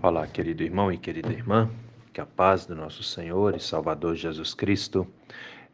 Olá, querido irmão e querida irmã, que a paz do nosso Senhor e Salvador Jesus Cristo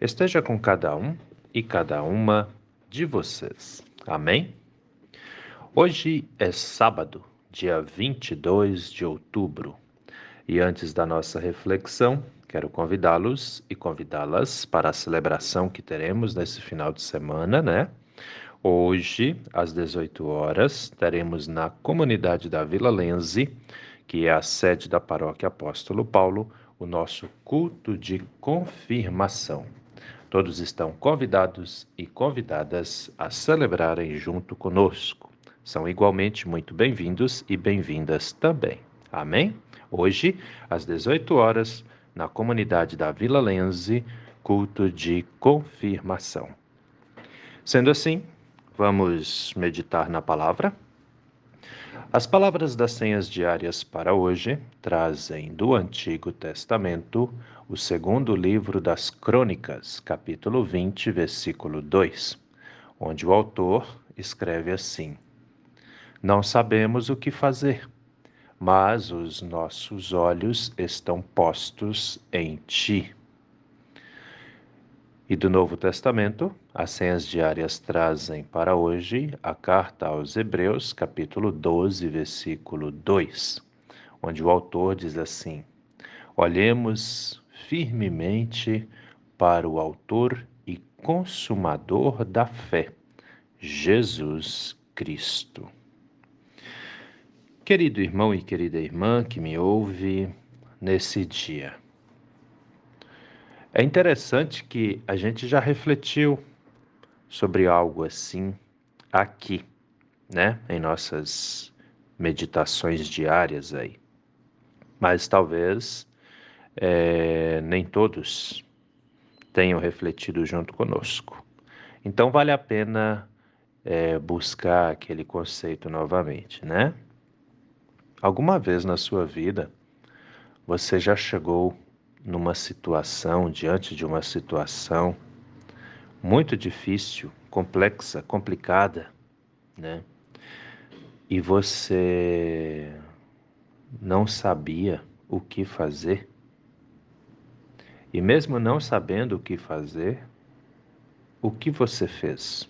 esteja com cada um e cada uma de vocês. Amém? Hoje é sábado, dia 22 de outubro, e antes da nossa reflexão, quero convidá-los e convidá-las para a celebração que teremos nesse final de semana, né? Hoje, às 18 horas, teremos na comunidade da Vila Lenze que é a sede da Paróquia Apóstolo Paulo, o nosso culto de confirmação. Todos estão convidados e convidadas a celebrarem junto conosco. São igualmente muito bem-vindos e bem-vindas também. Amém? Hoje, às 18 horas, na comunidade da Vila Lenze, culto de confirmação. Sendo assim, vamos meditar na palavra. As palavras das senhas diárias para hoje trazem do Antigo Testamento o segundo livro das Crônicas, capítulo 20, versículo 2, onde o autor escreve assim: Não sabemos o que fazer, mas os nossos olhos estão postos em ti. E do Novo Testamento, as senhas diárias trazem para hoje a carta aos Hebreus, capítulo 12, versículo 2, onde o autor diz assim: Olhemos firmemente para o Autor e Consumador da fé, Jesus Cristo. Querido irmão e querida irmã que me ouve nesse dia, é interessante que a gente já refletiu sobre algo assim aqui, né, em nossas meditações diárias aí. Mas talvez é, nem todos tenham refletido junto conosco. Então vale a pena é, buscar aquele conceito novamente, né? Alguma vez na sua vida você já chegou numa situação, diante de uma situação muito difícil, complexa, complicada, né? E você não sabia o que fazer. E mesmo não sabendo o que fazer, o que você fez?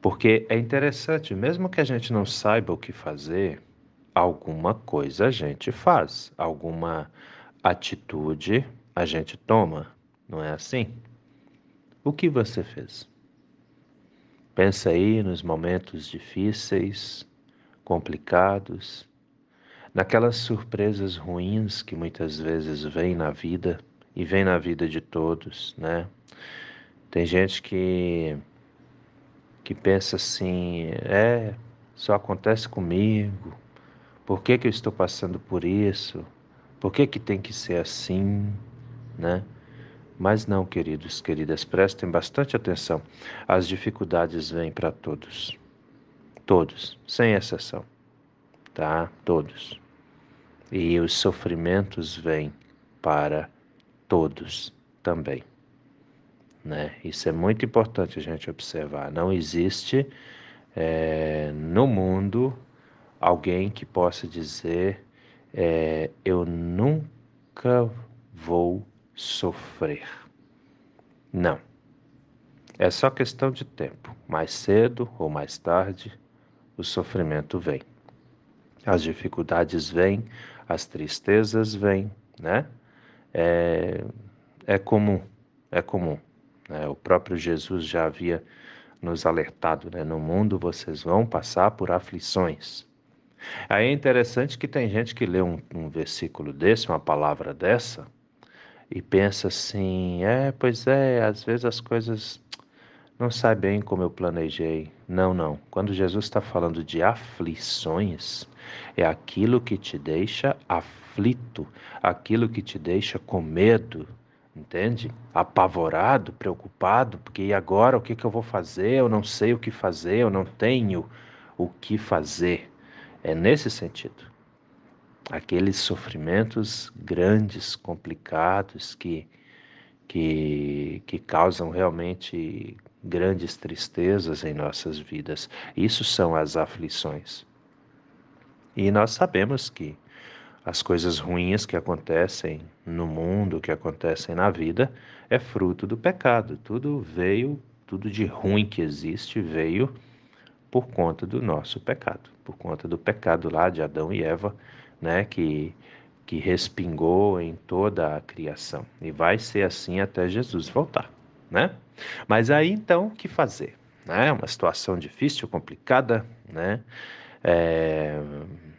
Porque é interessante, mesmo que a gente não saiba o que fazer, alguma coisa a gente faz, alguma atitude a gente toma, não é assim? O que você fez? Pensa aí nos momentos difíceis, complicados, naquelas surpresas ruins que muitas vezes vêm na vida e vêm na vida de todos, né? Tem gente que que pensa assim, é, só acontece comigo. Por que que eu estou passando por isso? Por que, que tem que ser assim, né? Mas não, queridos, queridas, prestem bastante atenção. As dificuldades vêm para todos. Todos, sem exceção. Tá? Todos. E os sofrimentos vêm para todos também. Né? Isso é muito importante a gente observar. Não existe é, no mundo alguém que possa dizer é, eu nunca vou sofrer. Não. É só questão de tempo. Mais cedo ou mais tarde, o sofrimento vem. As dificuldades vêm, as tristezas vêm, né? É, é comum, é comum. Né? O próprio Jesus já havia nos alertado, né? No mundo vocês vão passar por aflições. Aí é interessante que tem gente que lê um, um versículo desse, uma palavra dessa, e pensa assim: é, pois é, às vezes as coisas não saem bem como eu planejei. Não, não. Quando Jesus está falando de aflições, é aquilo que te deixa aflito, aquilo que te deixa com medo, entende? Apavorado, preocupado, porque e agora o que, que eu vou fazer? Eu não sei o que fazer, eu não tenho o que fazer. É nesse sentido. Aqueles sofrimentos grandes, complicados, que, que, que causam realmente grandes tristezas em nossas vidas. Isso são as aflições. E nós sabemos que as coisas ruins que acontecem no mundo, que acontecem na vida, é fruto do pecado. Tudo veio, tudo de ruim que existe veio por conta do nosso pecado, por conta do pecado lá de Adão e Eva, né, que que respingou em toda a criação. E vai ser assim até Jesus voltar, né? Mas aí então, o que fazer? Né? Uma situação difícil, complicada, né? É,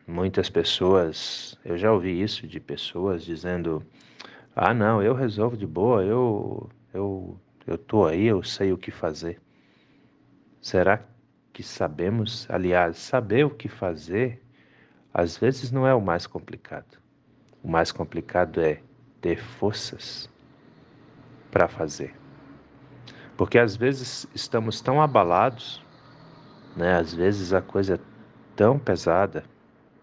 muitas pessoas, eu já ouvi isso de pessoas dizendo: "Ah, não, eu resolvo de boa, eu eu eu tô aí, eu sei o que fazer". Será que sabemos, aliás, saber o que fazer às vezes não é o mais complicado. O mais complicado é ter forças para fazer. Porque às vezes estamos tão abalados, né? Às vezes a coisa é tão pesada,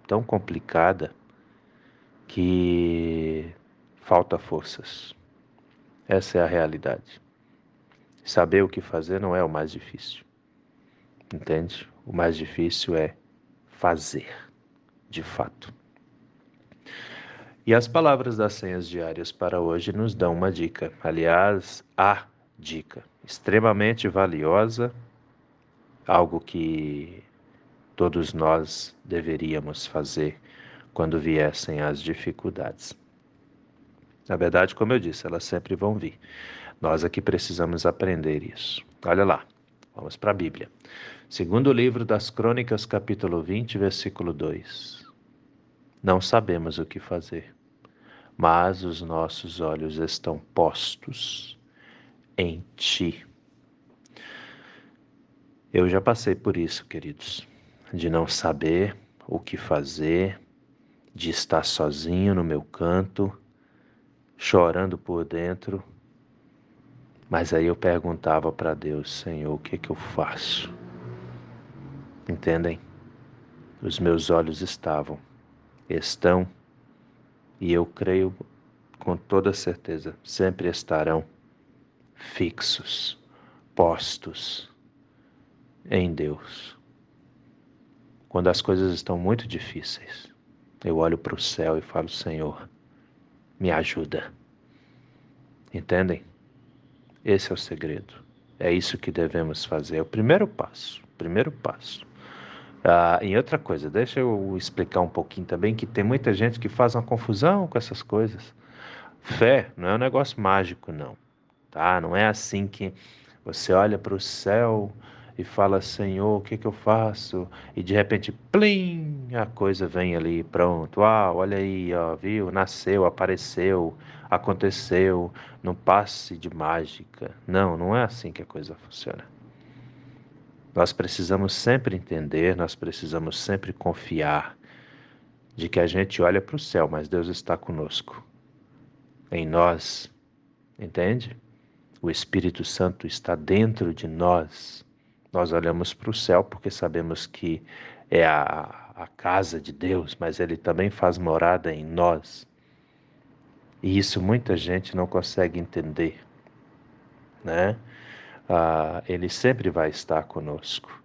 tão complicada, que falta forças. Essa é a realidade. Saber o que fazer não é o mais difícil. Entende? O mais difícil é fazer, de fato. E as palavras das senhas diárias para hoje nos dão uma dica, aliás, a dica extremamente valiosa, algo que todos nós deveríamos fazer quando viessem as dificuldades. Na verdade, como eu disse, elas sempre vão vir. Nós aqui precisamos aprender isso. Olha lá, vamos para a Bíblia. Segundo livro das Crônicas, capítulo 20, versículo 2. Não sabemos o que fazer mas os nossos olhos estão postos em Ti. Eu já passei por isso, queridos, de não saber o que fazer, de estar sozinho no meu canto, chorando por dentro. Mas aí eu perguntava para Deus, Senhor, o que que eu faço? Entendem? Os meus olhos estavam, estão e eu creio com toda certeza, sempre estarão fixos, postos em Deus. Quando as coisas estão muito difíceis, eu olho para o céu e falo: Senhor, me ajuda. Entendem? Esse é o segredo. É isso que devemos fazer. É o primeiro passo. Primeiro passo. Ah, e outra coisa, deixa eu explicar um pouquinho também que tem muita gente que faz uma confusão com essas coisas. Fé não é um negócio mágico, não. Tá? Não é assim que você olha para o céu e fala, Senhor, o que, que eu faço? E de repente, plim, a coisa vem ali, pronto. Ah, olha aí, ó, viu? Nasceu, apareceu, aconteceu, não passe de mágica. Não, não é assim que a coisa funciona. Nós precisamos sempre entender, nós precisamos sempre confiar de que a gente olha para o céu, mas Deus está conosco, em nós, entende? O Espírito Santo está dentro de nós. Nós olhamos para o céu porque sabemos que é a, a casa de Deus, mas Ele também faz morada em nós. E isso muita gente não consegue entender, né? Ah, ele sempre vai estar conosco.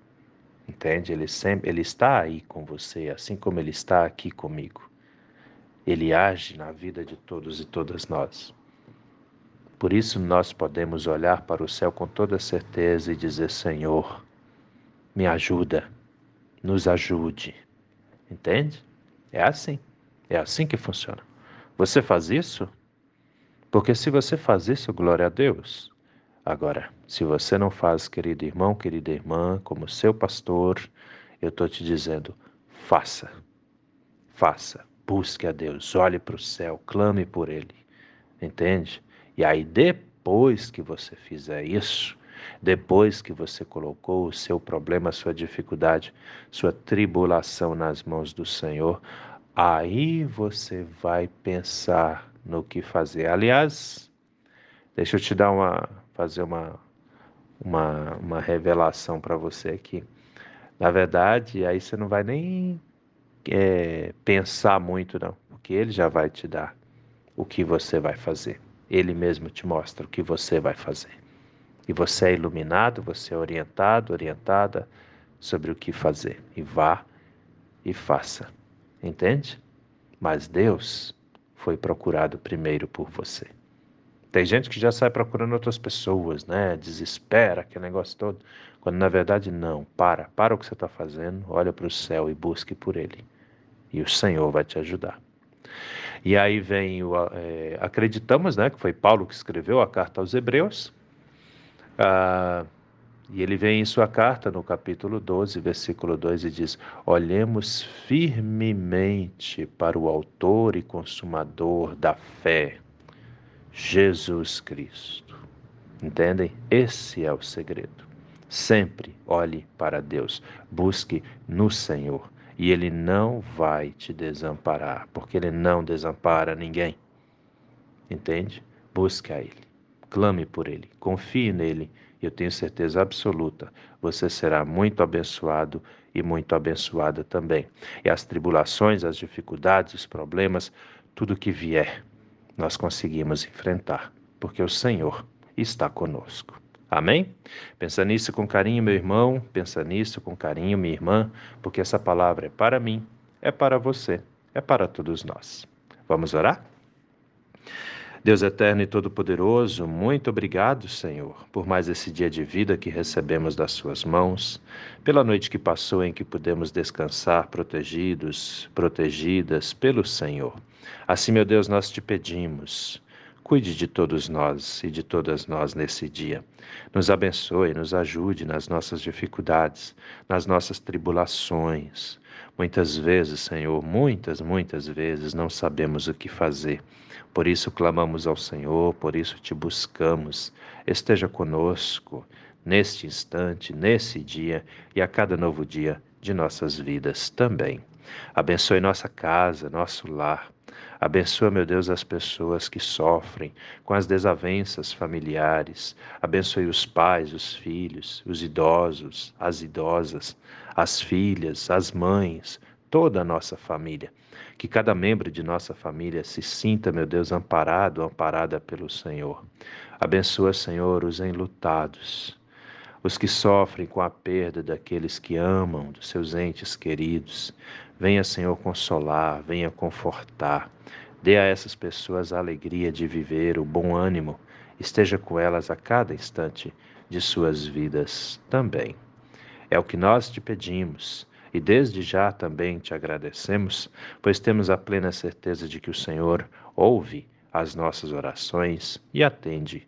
Entende? Ele sempre ele está aí com você, assim como ele está aqui comigo. Ele age na vida de todos e todas nós. Por isso nós podemos olhar para o céu com toda certeza e dizer: Senhor, me ajuda, nos ajude. Entende? É assim. É assim que funciona. Você faz isso? Porque se você faz isso, glória a Deus. Agora, se você não faz, querido irmão, querida irmã, como seu pastor, eu estou te dizendo: faça, faça, busque a Deus, olhe para o céu, clame por Ele, entende? E aí, depois que você fizer isso, depois que você colocou o seu problema, sua dificuldade, sua tribulação nas mãos do Senhor, aí você vai pensar no que fazer. Aliás, deixa eu te dar uma fazer uma, uma, uma revelação para você aqui. Na verdade, aí você não vai nem é, pensar muito, não, porque ele já vai te dar o que você vai fazer. Ele mesmo te mostra o que você vai fazer. E você é iluminado, você é orientado, orientada sobre o que fazer. E vá e faça. entende? Mas Deus foi procurado primeiro por você. Tem gente que já sai procurando outras pessoas, né? Desespera, aquele negócio todo. Quando na verdade não. Para, para o que você está fazendo, olha para o céu e busque por Ele. E o Senhor vai te ajudar. E aí vem o. É, acreditamos, né? Que foi Paulo que escreveu a carta aos Hebreus. Ah, e ele vem em sua carta, no capítulo 12, versículo 2, e diz: Olhemos firmemente para o Autor e Consumador da fé Jesus Cristo. Entendem? Esse é o segredo. Sempre olhe para Deus, busque no Senhor e Ele não vai te desamparar, porque Ele não desampara ninguém. Entende? Busque a Ele, clame por Ele, confie nele eu tenho certeza absoluta, você será muito abençoado e muito abençoada também. E as tribulações, as dificuldades, os problemas, tudo que vier, nós conseguimos enfrentar, porque o Senhor está conosco. Amém? Pensa nisso com carinho, meu irmão, pensa nisso com carinho, minha irmã, porque essa palavra é para mim, é para você, é para todos nós. Vamos orar? Deus eterno e todo-poderoso, muito obrigado, Senhor, por mais esse dia de vida que recebemos das Suas mãos, pela noite que passou em que pudemos descansar protegidos, protegidas pelo Senhor. Assim, meu Deus, nós te pedimos. Cuide de todos nós e de todas nós nesse dia. Nos abençoe, nos ajude nas nossas dificuldades, nas nossas tribulações. Muitas vezes, Senhor, muitas, muitas vezes não sabemos o que fazer. Por isso clamamos ao Senhor, por isso te buscamos. Esteja conosco neste instante, nesse dia e a cada novo dia de nossas vidas também. Abençoe nossa casa, nosso lar. Abençoa, meu Deus, as pessoas que sofrem com as desavenças familiares. Abençoe os pais, os filhos, os idosos, as idosas, as filhas, as mães, toda a nossa família. Que cada membro de nossa família se sinta, meu Deus, amparado, amparada pelo Senhor. Abençoa, Senhor, os enlutados, os que sofrem com a perda daqueles que amam, dos seus entes queridos. Venha, Senhor, consolar, venha confortar. Dê a essas pessoas a alegria de viver, o bom ânimo. Esteja com elas a cada instante de suas vidas também. É o que nós te pedimos e desde já também te agradecemos, pois temos a plena certeza de que o Senhor ouve as nossas orações e atende